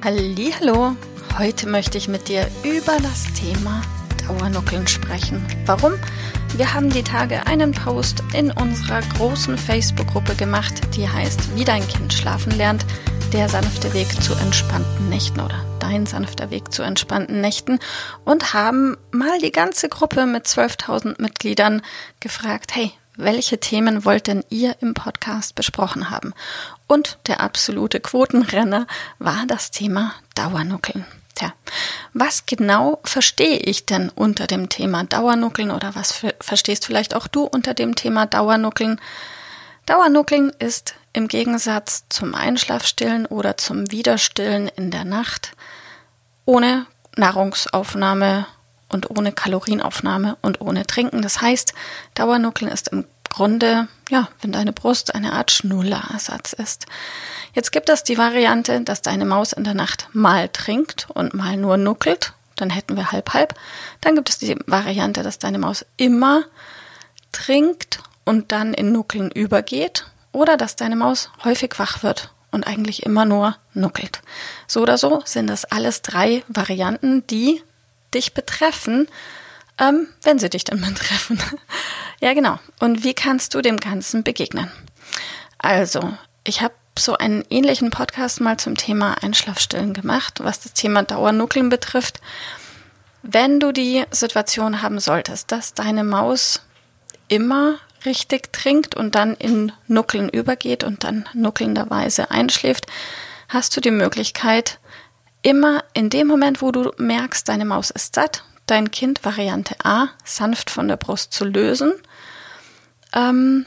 Hallo, heute möchte ich mit dir über das Thema Dauernuckeln sprechen. Warum? Wir haben die Tage einen Post in unserer großen Facebook-Gruppe gemacht, die heißt Wie dein Kind schlafen lernt, der sanfte Weg zu entspannten Nächten oder dein sanfter Weg zu entspannten Nächten und haben mal die ganze Gruppe mit 12.000 Mitgliedern gefragt, hey, welche Themen wollt denn ihr im Podcast besprochen haben? Und der absolute Quotenrenner war das Thema Dauernuckeln. Tja, was genau verstehe ich denn unter dem Thema Dauernuckeln oder was verstehst vielleicht auch du unter dem Thema Dauernuckeln? Dauernuckeln ist im Gegensatz zum Einschlafstillen oder zum Widerstillen in der Nacht ohne Nahrungsaufnahme und ohne Kalorienaufnahme und ohne Trinken. Das heißt, Dauernuckeln ist im Grunde, ja, wenn deine Brust eine Art Schnullerersatz ist. Jetzt gibt es die Variante, dass deine Maus in der Nacht mal trinkt und mal nur nuckelt. Dann hätten wir halb halb. Dann gibt es die Variante, dass deine Maus immer trinkt und dann in Nuckeln übergeht. Oder dass deine Maus häufig wach wird und eigentlich immer nur nuckelt. So oder so sind das alles drei Varianten, die dich betreffen, ähm, wenn sie dich dann betreffen. ja, genau. Und wie kannst du dem Ganzen begegnen? Also, ich habe so einen ähnlichen Podcast mal zum Thema Einschlafstillen gemacht, was das Thema Dauernuckeln betrifft. Wenn du die Situation haben solltest, dass deine Maus immer richtig trinkt und dann in Nuckeln übergeht und dann nuckelnderweise einschläft, hast du die Möglichkeit, immer in dem Moment, wo du merkst, deine Maus ist satt, dein Kind Variante A sanft von der Brust zu lösen. Ähm,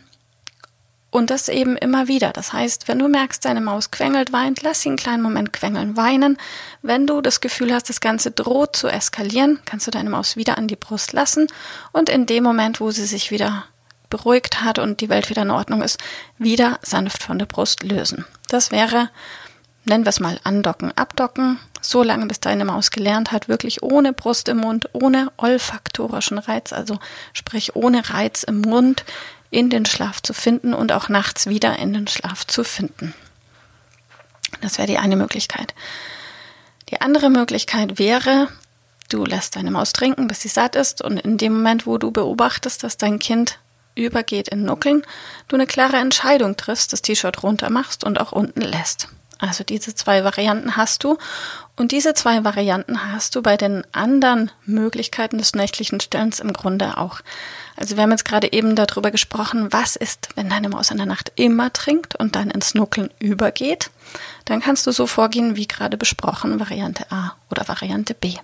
und das eben immer wieder. Das heißt, wenn du merkst, deine Maus quengelt, weint, lass sie einen kleinen Moment quengeln, weinen. Wenn du das Gefühl hast, das Ganze droht zu eskalieren, kannst du deine Maus wieder an die Brust lassen und in dem Moment, wo sie sich wieder beruhigt hat und die Welt wieder in Ordnung ist, wieder sanft von der Brust lösen. Das wäre nennen wir es mal andocken, abdocken, so lange bis deine Maus gelernt hat, wirklich ohne Brust im Mund, ohne olfaktorischen Reiz, also sprich ohne Reiz im Mund in den Schlaf zu finden und auch nachts wieder in den Schlaf zu finden. Das wäre die eine Möglichkeit. Die andere Möglichkeit wäre, du lässt deine Maus trinken, bis sie satt ist und in dem Moment, wo du beobachtest, dass dein Kind übergeht in Nuckeln, du eine klare Entscheidung triffst, das T-Shirt runter machst und auch unten lässt. Also diese zwei Varianten hast du. Und diese zwei Varianten hast du bei den anderen Möglichkeiten des nächtlichen Stellens im Grunde auch. Also wir haben jetzt gerade eben darüber gesprochen, was ist, wenn deine Maus in der Nacht immer trinkt und dann ins Nuckeln übergeht. Dann kannst du so vorgehen, wie gerade besprochen, Variante A oder Variante B.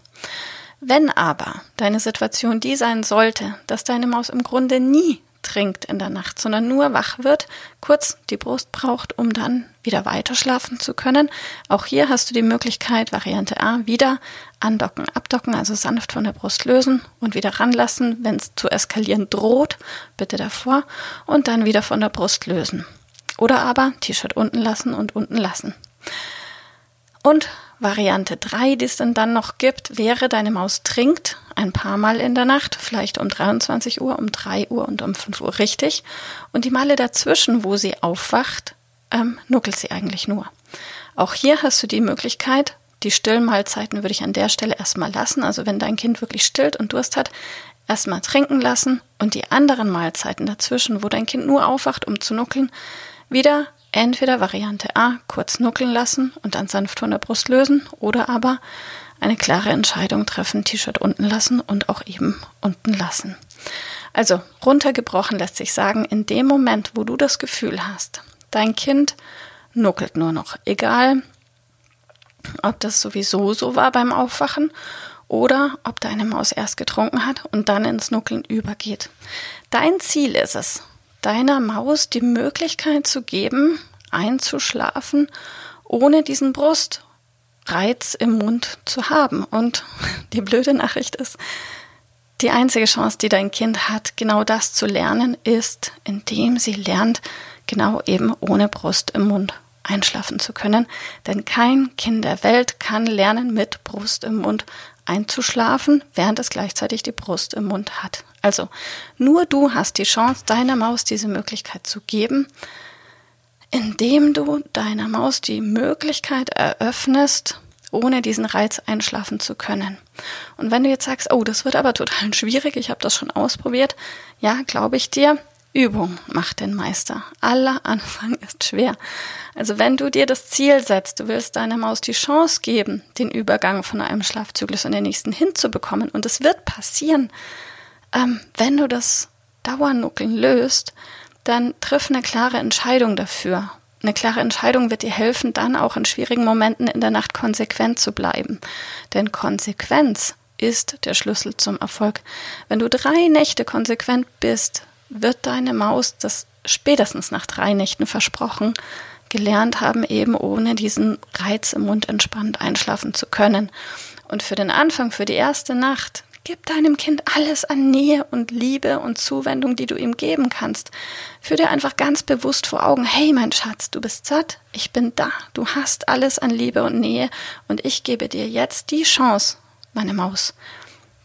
Wenn aber deine Situation die sein sollte, dass deine Maus im Grunde nie trinkt in der Nacht, sondern nur wach wird, kurz die Brust braucht, um dann wieder weiter schlafen zu können. Auch hier hast du die Möglichkeit, Variante A, wieder andocken, abdocken, also sanft von der Brust lösen und wieder ranlassen. Wenn es zu eskalieren droht, bitte davor und dann wieder von der Brust lösen. Oder aber T-Shirt unten lassen und unten lassen. Und Variante 3, die es dann, dann noch gibt, wäre, deine Maus trinkt ein paar Mal in der Nacht, vielleicht um 23 Uhr, um 3 Uhr und um 5 Uhr richtig. Und die Male dazwischen, wo sie aufwacht, ähm, nuckelt sie eigentlich nur. Auch hier hast du die Möglichkeit, die Stillmahlzeiten würde ich an der Stelle erstmal lassen. Also wenn dein Kind wirklich stillt und Durst hat, erstmal trinken lassen und die anderen Mahlzeiten dazwischen, wo dein Kind nur aufwacht, um zu nuckeln, wieder entweder Variante A, kurz nuckeln lassen und dann sanft von der Brust lösen oder aber eine klare Entscheidung treffen, T-Shirt unten lassen und auch eben unten lassen. Also runtergebrochen lässt sich sagen, in dem Moment, wo du das Gefühl hast, dein Kind nuckelt nur noch, egal ob das sowieso so war beim Aufwachen oder ob deine Maus erst getrunken hat und dann ins Nuckeln übergeht. Dein Ziel ist es, deiner Maus die Möglichkeit zu geben, einzuschlafen ohne diesen Brustreiz im Mund zu haben. Und die blöde Nachricht ist, die einzige Chance, die dein Kind hat, genau das zu lernen, ist, indem sie lernt, genau eben ohne Brust im Mund einschlafen zu können. Denn kein Kind der Welt kann lernen, mit Brust im Mund einzuschlafen, während es gleichzeitig die Brust im Mund hat. Also nur du hast die Chance, deiner Maus diese Möglichkeit zu geben, indem du deiner Maus die Möglichkeit eröffnest, ohne diesen Reiz einschlafen zu können. Und wenn du jetzt sagst, oh, das wird aber total schwierig, ich habe das schon ausprobiert, ja, glaube ich dir, Übung macht den Meister. Aller Anfang ist schwer. Also wenn du dir das Ziel setzt, du willst deiner Maus die Chance geben, den Übergang von einem Schlafzyklus in den nächsten hinzubekommen, und es wird passieren, ähm, wenn du das Dauernuckeln löst, dann triff eine klare Entscheidung dafür. Eine klare Entscheidung wird dir helfen, dann auch in schwierigen Momenten in der Nacht konsequent zu bleiben. Denn Konsequenz ist der Schlüssel zum Erfolg. Wenn du drei Nächte konsequent bist, wird deine Maus das spätestens nach drei Nächten versprochen gelernt haben, eben ohne diesen Reiz im Mund entspannt einschlafen zu können. Und für den Anfang, für die erste Nacht, Gib deinem Kind alles an Nähe und Liebe und Zuwendung, die du ihm geben kannst. Führ dir einfach ganz bewusst vor Augen, hey mein Schatz, du bist satt, ich bin da, du hast alles an Liebe und Nähe und ich gebe dir jetzt die Chance, meine Maus,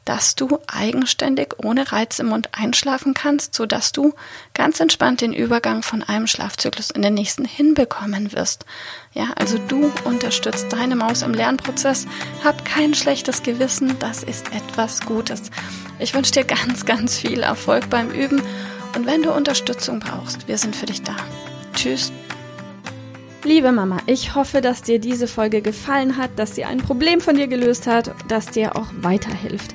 dass du eigenständig ohne Reiz im Mund einschlafen kannst, so dass du ganz entspannt den Übergang von einem Schlafzyklus in den nächsten hinbekommen wirst. Ja, also du unterstützt deine Maus im Lernprozess. Hab kein schlechtes Gewissen, das ist etwas Gutes. Ich wünsche dir ganz, ganz viel Erfolg beim Üben und wenn du Unterstützung brauchst, wir sind für dich da. Tschüss. Liebe Mama, ich hoffe, dass dir diese Folge gefallen hat, dass sie ein Problem von dir gelöst hat, dass dir auch weiterhilft.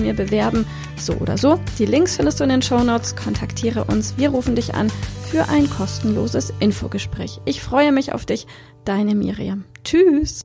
mir bewerben. So oder so. Die Links findest du in den Show Notes. Kontaktiere uns. Wir rufen dich an für ein kostenloses Infogespräch. Ich freue mich auf dich. Deine Miriam. Tschüss.